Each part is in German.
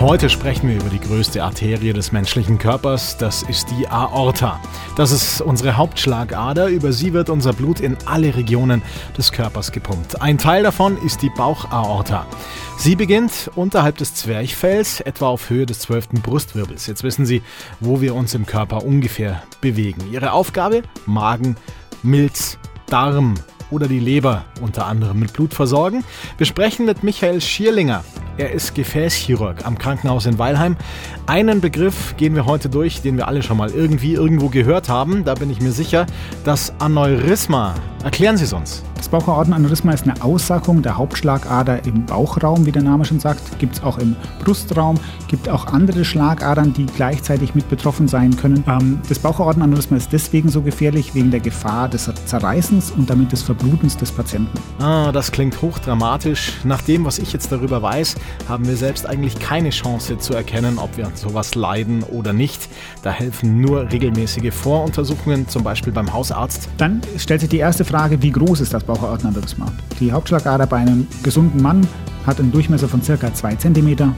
Heute sprechen wir über die größte Arterie des menschlichen Körpers, das ist die Aorta. Das ist unsere Hauptschlagader, über sie wird unser Blut in alle Regionen des Körpers gepumpt. Ein Teil davon ist die Bauchaorta. Sie beginnt unterhalb des Zwerchfells, etwa auf Höhe des 12. Brustwirbels. Jetzt wissen Sie, wo wir uns im Körper ungefähr bewegen. Ihre Aufgabe? Magen, Milz, Darm oder die Leber unter anderem mit Blut versorgen. Wir sprechen mit Michael Schierlinger. Er ist Gefäßchirurg am Krankenhaus in Weilheim. Einen Begriff gehen wir heute durch, den wir alle schon mal irgendwie irgendwo gehört haben. Da bin ich mir sicher. Das Aneurysma. Erklären Sie es uns. Das Bauchaortenaneurysma ist eine Aussackung der Hauptschlagader im Bauchraum, wie der Name schon sagt. Gibt es auch im Brustraum, gibt auch andere Schlagadern, die gleichzeitig mit betroffen sein können. Ähm, das Bauchaortenaneurysma ist deswegen so gefährlich, wegen der Gefahr des Zerreißens und damit des Verblutens des Patienten. Ah, das klingt hochdramatisch. Nach dem, was ich jetzt darüber weiß, haben wir selbst eigentlich keine Chance zu erkennen, ob wir an sowas leiden oder nicht. Da helfen nur regelmäßige Voruntersuchungen, zum Beispiel beim Hausarzt. Dann stellt sich die erste Frage, wie groß ist das Bauchaortenaneurysma? Die Hauptschlagader bei einem gesunden Mann hat einen Durchmesser von ca. 2 cm, 1,8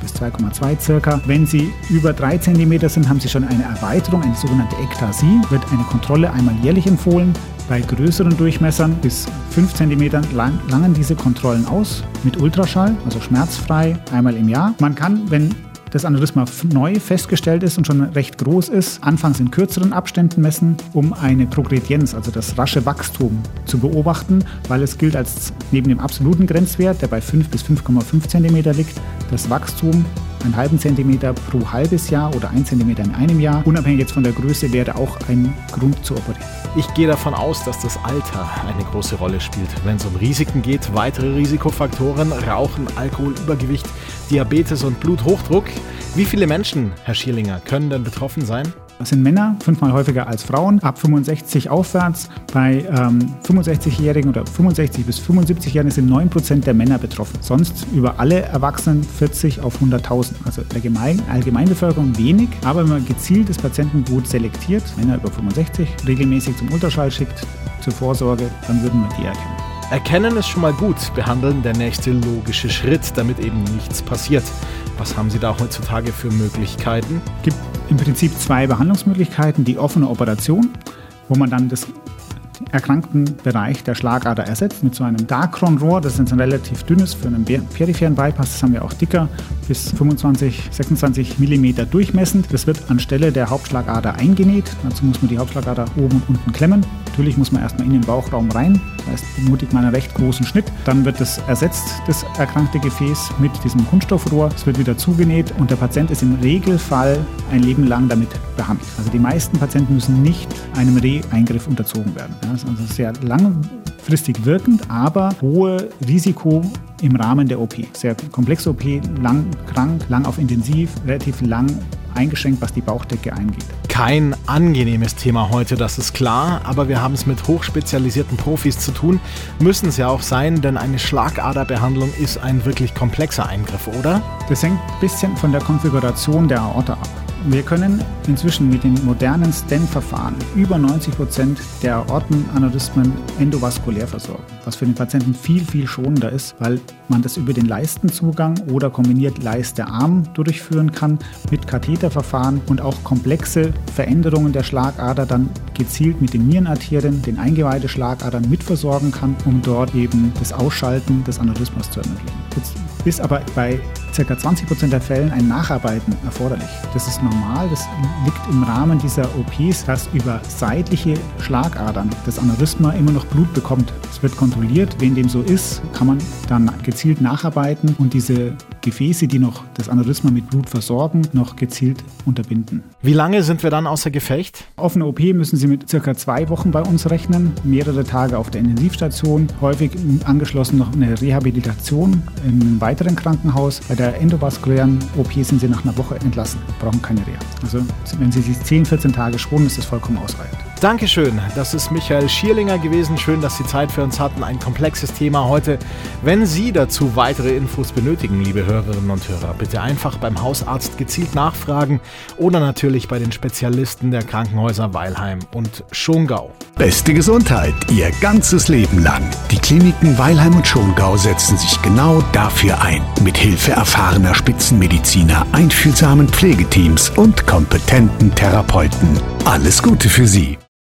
bis 2,2 circa. Wenn sie über 3 cm sind, haben sie schon eine Erweiterung, eine sogenannte Ektasie. Wird eine Kontrolle einmal jährlich empfohlen. Bei größeren Durchmessern bis 5 cm lang, langen diese Kontrollen aus mit Ultraschall, also schmerzfrei, einmal im Jahr. Man kann, wenn das Aneurysma neu festgestellt ist und schon recht groß ist, anfangs in kürzeren Abständen messen, um eine Progredienz, also das rasche Wachstum, zu beobachten, weil es gilt als neben dem absoluten Grenzwert, der bei 5 bis 5,5 cm liegt, das Wachstum einen halben Zentimeter pro halbes Jahr oder ein Zentimeter in einem Jahr, unabhängig jetzt von der Größe, wäre auch ein Grund zu operieren. Ich gehe davon aus, dass das Alter eine große Rolle spielt, wenn es um Risiken geht. Weitere Risikofaktoren, Rauchen, Alkohol, Übergewicht, Diabetes und Bluthochdruck. Wie viele Menschen, Herr Schierlinger, können denn betroffen sein? Das sind Männer, fünfmal häufiger als Frauen, ab 65 aufwärts. Bei ähm, 65-Jährigen oder 65 bis 75-Jährigen sind 9% der Männer betroffen. Sonst über alle Erwachsenen 40 auf 100.000. Also der Gemein Allgemeinbevölkerung wenig, aber wenn man gezielt das Patientengut selektiert, Männer über 65, regelmäßig zum Ultraschall schickt, zur Vorsorge, dann würden wir die erkennen. Erkennen ist schon mal gut, behandeln der nächste logische Schritt, damit eben nichts passiert. Was haben Sie da heutzutage für Möglichkeiten? Es gibt im Prinzip zwei Behandlungsmöglichkeiten. Die offene Operation, wo man dann das erkrankten Bereich der Schlagader ersetzt mit so einem Dacron-Rohr. Das ist ein relativ dünnes für einen peripheren Bypass. Das haben wir auch dicker, bis 25, 26 mm durchmessend. Das wird anstelle der Hauptschlagader eingenäht. Dazu muss man die Hauptschlagader oben und unten klemmen. Natürlich muss man erstmal in den Bauchraum rein. Das heißt, benötigt man einen recht großen Schnitt. Dann wird das ersetzt, das erkrankte Gefäß, mit diesem Kunststoffrohr. Es wird wieder zugenäht und der Patient ist im Regelfall ein Leben lang damit behandelt. Also die meisten Patienten müssen nicht einem Re-Eingriff unterzogen werden. Das ist also sehr langfristig wirkend, aber hohe Risiko im Rahmen der OP. Sehr komplexe OP, lang krank, lang auf intensiv, relativ lang eingeschränkt, was die Bauchdecke angeht. Kein angenehmes Thema heute, das ist klar, aber wir haben es mit hochspezialisierten Profis zu tun. Müssen es ja auch sein, denn eine Schlagaderbehandlung ist ein wirklich komplexer Eingriff, oder? Das hängt ein bisschen von der Konfiguration der Aorta ab. Wir können inzwischen mit den modernen Stent-Verfahren über 90 Prozent der Aortenaneurysmen endovaskulär versorgen, was für den Patienten viel, viel schonender ist, weil man das über den Leistenzugang oder kombiniert Leiste-Arm durchführen kann mit Katheterverfahren und auch komplexe Veränderungen der Schlagader dann gezielt mit den Nierenarterien, den Eingeweideschlagadern mitversorgen kann, um dort eben das Ausschalten des Aneurysmas zu ermöglichen. Jetzt ist aber bei ca. 20 Prozent der Fällen ein Nacharbeiten erforderlich. Das ist normal, das liegt im Rahmen dieser OPs, dass über seitliche Schlagadern das Aneurysma immer noch Blut bekommt. Es wird kontrolliert, wenn dem so ist, kann man dann gezielt nacharbeiten und diese Gefäße, die noch das Aneurysma mit Blut versorgen, noch gezielt unterbinden. Wie lange sind wir dann außer Gefecht? Offene OP müssen Sie mit circa zwei Wochen bei uns rechnen, mehrere Tage auf der Intensivstation, häufig angeschlossen noch eine Rehabilitation in einem weiteren Krankenhaus. Bei der endovaskulären OP sind Sie nach einer Woche entlassen, brauchen keine Reha. Also wenn Sie sich 10, 14 Tage schonen, ist das vollkommen ausreichend. Dankeschön, das ist Michael Schierlinger gewesen. Schön, dass Sie Zeit für uns hatten. Ein komplexes Thema heute. Wenn Sie dazu weitere Infos benötigen, liebe Hörerinnen und Hörer, bitte einfach beim Hausarzt gezielt nachfragen oder natürlich bei den Spezialisten der Krankenhäuser Weilheim und Schongau. Beste Gesundheit Ihr ganzes Leben lang. Die Kliniken Weilheim und Schongau setzen sich genau dafür ein. Mit Hilfe erfahrener Spitzenmediziner, einfühlsamen Pflegeteams und kompetenten Therapeuten. Alles Gute für Sie.